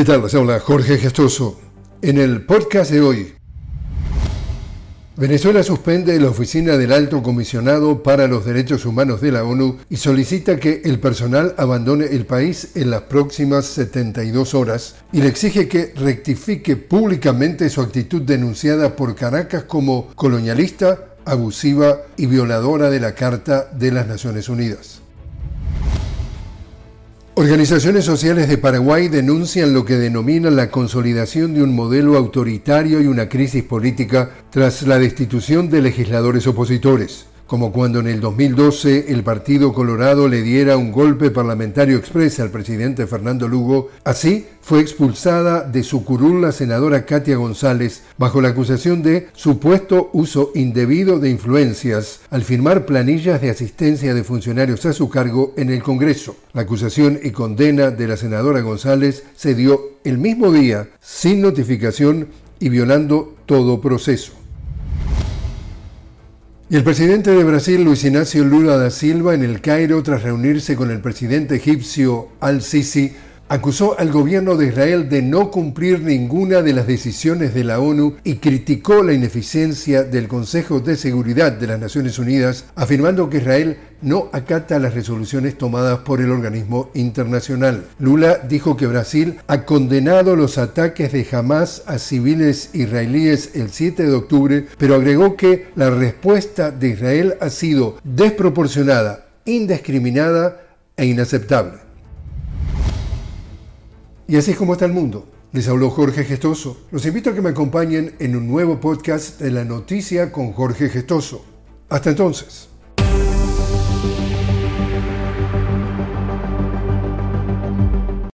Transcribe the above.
¿Qué tal? Les habla Jorge Gestoso. En el podcast de hoy, Venezuela suspende la oficina del Alto Comisionado para los Derechos Humanos de la ONU y solicita que el personal abandone el país en las próximas 72 horas y le exige que rectifique públicamente su actitud denunciada por Caracas como colonialista, abusiva y violadora de la Carta de las Naciones Unidas. Organizaciones sociales de Paraguay denuncian lo que denominan la consolidación de un modelo autoritario y una crisis política tras la destitución de legisladores opositores como cuando en el 2012 el Partido Colorado le diera un golpe parlamentario expreso al presidente Fernando Lugo, así fue expulsada de su curul la senadora Katia González bajo la acusación de supuesto uso indebido de influencias al firmar planillas de asistencia de funcionarios a su cargo en el Congreso. La acusación y condena de la senadora González se dio el mismo día, sin notificación y violando todo proceso. Y el presidente de Brasil, Luis Ignacio Lula da Silva, en el Cairo, tras reunirse con el presidente egipcio Al-Sisi, acusó al gobierno de Israel de no cumplir ninguna de las decisiones de la ONU y criticó la ineficiencia del Consejo de Seguridad de las Naciones Unidas, afirmando que Israel no acata las resoluciones tomadas por el organismo internacional. Lula dijo que Brasil ha condenado los ataques de Hamas a civiles israelíes el 7 de octubre, pero agregó que la respuesta de Israel ha sido desproporcionada, indiscriminada e inaceptable. Y así es como está el mundo. Les habló Jorge Gestoso. Los invito a que me acompañen en un nuevo podcast de la noticia con Jorge Gestoso. Hasta entonces.